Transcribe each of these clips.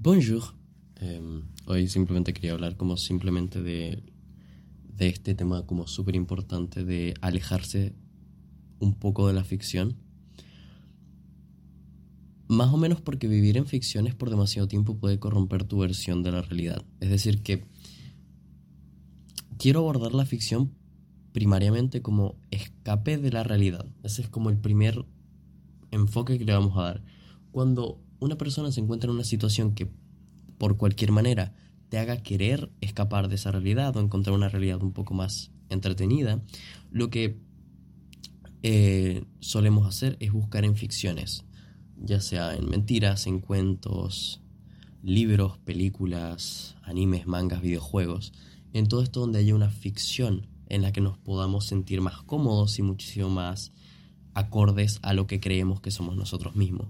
Bonjour. Em, hoy simplemente quería hablar como simplemente de, de este tema como súper importante de alejarse un poco de la ficción. Más o menos porque vivir en ficciones por demasiado tiempo puede corromper tu versión de la realidad. Es decir, que quiero abordar la ficción primariamente como escape de la realidad. Ese es como el primer enfoque que le vamos a dar. Cuando una persona se encuentra en una situación que por cualquier manera te haga querer escapar de esa realidad o encontrar una realidad un poco más entretenida, lo que eh, solemos hacer es buscar en ficciones, ya sea en mentiras, en cuentos, libros, películas, animes, mangas, videojuegos, en todo esto donde haya una ficción en la que nos podamos sentir más cómodos y muchísimo más acordes a lo que creemos que somos nosotros mismos.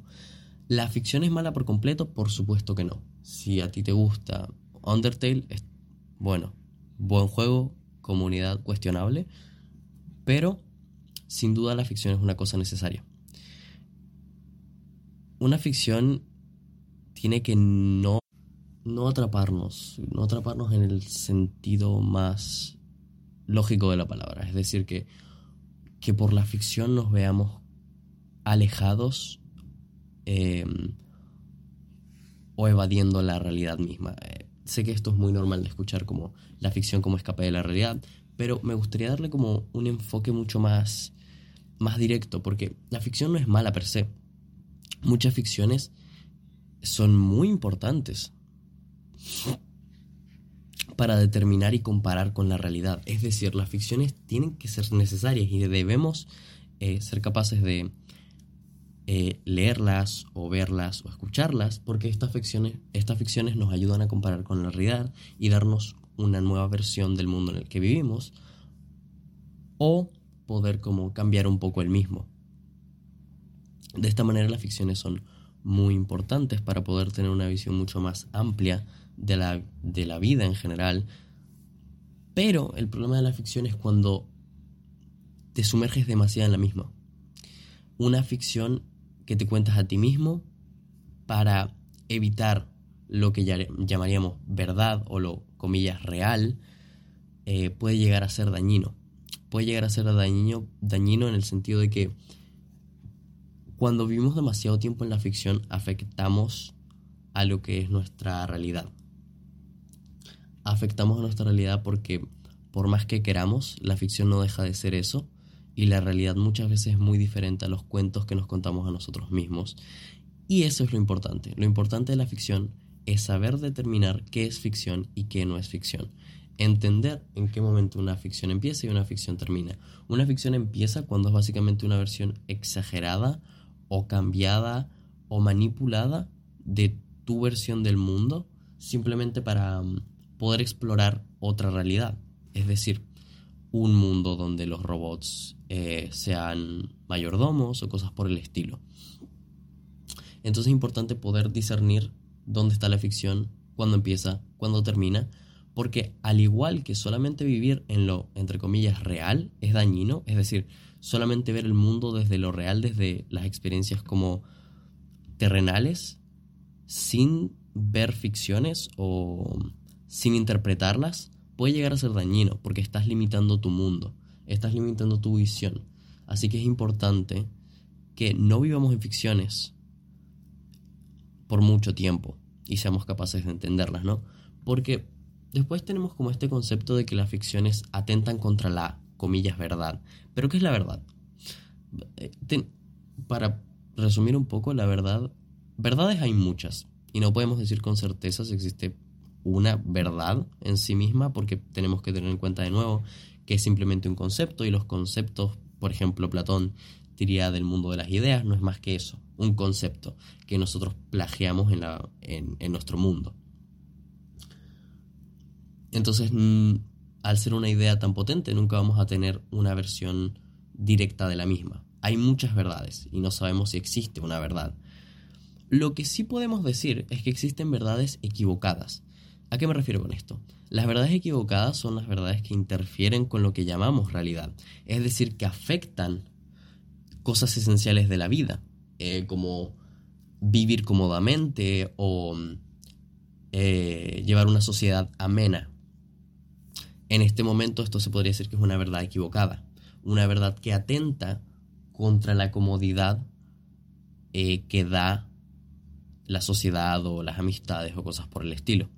¿La ficción es mala por completo? Por supuesto que no. Si a ti te gusta Undertale, es, bueno, buen juego, comunidad cuestionable, pero sin duda la ficción es una cosa necesaria. Una ficción tiene que no, no atraparnos, no atraparnos en el sentido más lógico de la palabra. Es decir, que, que por la ficción nos veamos alejados Em, o evadiendo la realidad misma. Eh, sé que esto es muy normal de escuchar como la ficción como escape de la realidad, pero me gustaría darle como un enfoque mucho más, más directo, porque la ficción no es mala per se. Muchas ficciones son muy importantes para determinar y comparar con la realidad. Es decir, las ficciones tienen que ser necesarias y debemos eh, ser capaces de eh, leerlas o verlas o escucharlas, porque estas ficciones, estas ficciones nos ayudan a comparar con la realidad y darnos una nueva versión del mundo en el que vivimos, o poder como cambiar un poco el mismo. De esta manera las ficciones son muy importantes para poder tener una visión mucho más amplia de la, de la vida en general, pero el problema de la ficción es cuando te sumerges demasiado en la misma. Una ficción que te cuentas a ti mismo para evitar lo que llamaríamos verdad o lo comillas real, eh, puede llegar a ser dañino. Puede llegar a ser dañino, dañino en el sentido de que cuando vivimos demasiado tiempo en la ficción afectamos a lo que es nuestra realidad. Afectamos a nuestra realidad porque por más que queramos, la ficción no deja de ser eso y la realidad muchas veces es muy diferente a los cuentos que nos contamos a nosotros mismos. Y eso es lo importante. Lo importante de la ficción es saber determinar qué es ficción y qué no es ficción. Entender en qué momento una ficción empieza y una ficción termina. Una ficción empieza cuando es básicamente una versión exagerada o cambiada o manipulada de tu versión del mundo simplemente para mm, poder explorar otra realidad. Es decir, un mundo donde los robots eh, sean mayordomos o cosas por el estilo. Entonces es importante poder discernir dónde está la ficción, cuándo empieza, cuándo termina, porque al igual que solamente vivir en lo, entre comillas, real es dañino, es decir, solamente ver el mundo desde lo real, desde las experiencias como terrenales, sin ver ficciones o sin interpretarlas, puede llegar a ser dañino porque estás limitando tu mundo, estás limitando tu visión. Así que es importante que no vivamos en ficciones por mucho tiempo y seamos capaces de entenderlas, ¿no? Porque después tenemos como este concepto de que las ficciones atentan contra la, comillas, verdad. Pero ¿qué es la verdad? Eh, para resumir un poco, la verdad, verdades hay muchas y no podemos decir con certeza si existe una verdad en sí misma, porque tenemos que tener en cuenta de nuevo que es simplemente un concepto y los conceptos, por ejemplo, Platón diría del mundo de las ideas, no es más que eso, un concepto que nosotros plagiamos en, la, en, nuestro mundo. Entonces, mm, al ser una idea tan potente, nunca vamos a tener una versión directa de la misma. Hay muchas verdades y no sabemos si existe una verdad. Lo que sí podemos decir es que existen verdades equivocadas, ¿A qué me refiero con esto? Las verdades equivocadas son las verdades que interfieren con lo que llamamos realidad, es decir, que afectan cosas esenciales de la vida, eh, como vivir cómodamente o eh, llevar una sociedad amena. En este momento esto se podría decir que es una verdad equivocada, una verdad que atenta contra la comodidad eh, que da la sociedad o las amistades o cosas por el estilo.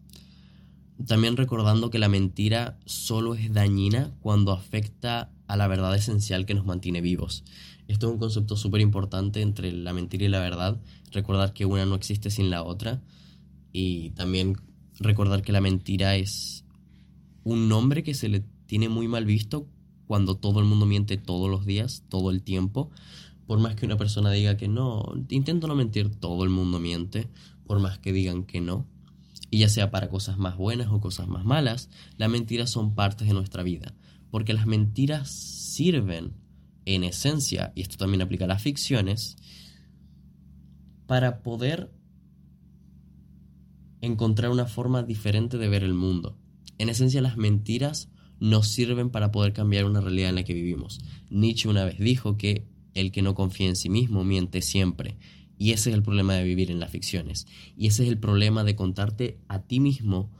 También recordando que la mentira solo es dañina cuando afecta a la verdad esencial que nos mantiene vivos. Esto es un concepto súper importante entre la mentira y la verdad. Recordar que una no existe sin la otra. Y también recordar que la mentira es un nombre que se le tiene muy mal visto cuando todo el mundo miente todos los días, todo el tiempo. Por más que una persona diga que no, intento no mentir, todo el mundo miente. Por más que digan que no. Y ya sea para cosas más buenas o cosas más malas, las mentiras son partes de nuestra vida. Porque las mentiras sirven en esencia, y esto también aplica a las ficciones, para poder encontrar una forma diferente de ver el mundo. En esencia, las mentiras nos sirven para poder cambiar una realidad en la que vivimos. Nietzsche una vez dijo que el que no confía en sí mismo miente siempre. Y ese es el problema de vivir en las ficciones. Y ese es el problema de contarte a ti mismo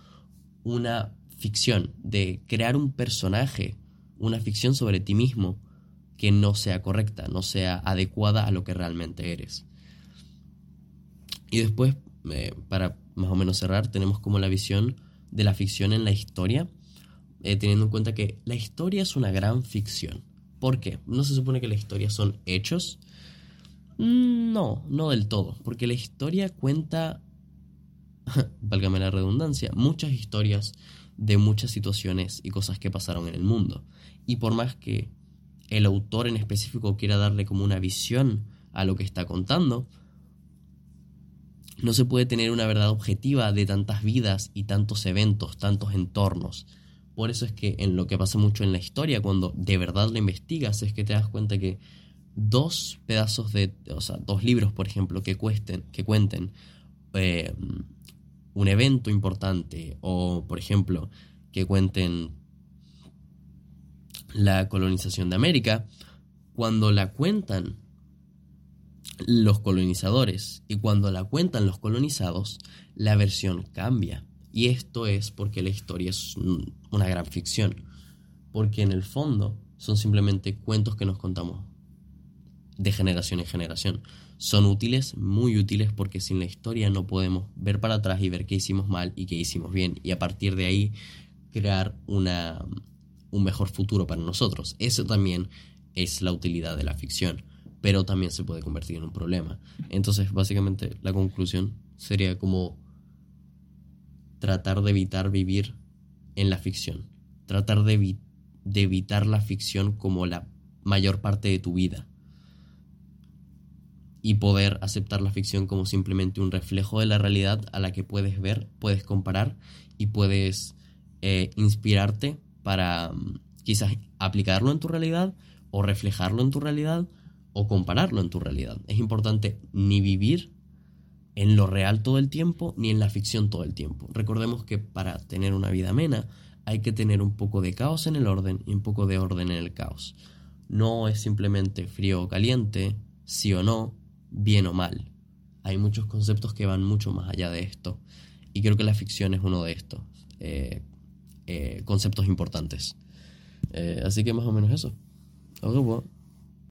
una ficción, de crear un personaje, una ficción sobre ti mismo que no sea correcta, no sea adecuada a lo que realmente eres. Y después, eh, para más o menos cerrar, tenemos como la visión de la ficción en la historia, eh, teniendo en cuenta que la historia es una gran ficción. ¿Por qué? ¿No se supone que la historia son hechos? No, no del todo, porque la historia cuenta, válgame la redundancia, muchas historias de muchas situaciones y cosas que pasaron en el mundo. Y por más que el autor en específico quiera darle como una visión a lo que está contando, no se puede tener una verdad objetiva de tantas vidas y tantos eventos, tantos entornos. Por eso es que en lo que pasa mucho en la historia, cuando de verdad lo investigas, es que te das cuenta que dos pedazos de, o sea, dos libros, por ejemplo, que, cuesten, que cuenten eh, un evento importante, o por ejemplo, que cuenten la colonización de América, cuando la cuentan los colonizadores y cuando la cuentan los colonizados, la versión cambia. Y esto es porque la historia es una gran ficción, porque en el fondo son simplemente cuentos que nos contamos de generación en generación. Son útiles, muy útiles, porque sin la historia no podemos ver para atrás y ver qué hicimos mal y qué hicimos bien, y a partir de ahí crear una, un mejor futuro para nosotros. Eso también es la utilidad de la ficción, pero también se puede convertir en un problema. Entonces, básicamente, la conclusión sería como tratar de evitar vivir en la ficción, tratar de, de evitar la ficción como la mayor parte de tu vida y poder aceptar la ficción como simplemente un reflejo de la realidad a la que puedes ver, puedes comparar y puedes eh, inspirarte para mm, quizás aplicarlo en tu realidad o reflejarlo en tu realidad o compararlo en tu realidad. Es importante ni vivir en lo real todo el tiempo ni en la ficción todo el tiempo. Recordemos que para tener una vida amena hay que tener un poco de caos en el orden y un poco de orden en el caos. No es simplemente frío o caliente, sí o no, bien o mal. Hay muchos conceptos que van mucho más allá de esto. Y creo que la ficción es uno de estos. Eh, eh, conceptos importantes. Eh, así que más o menos eso.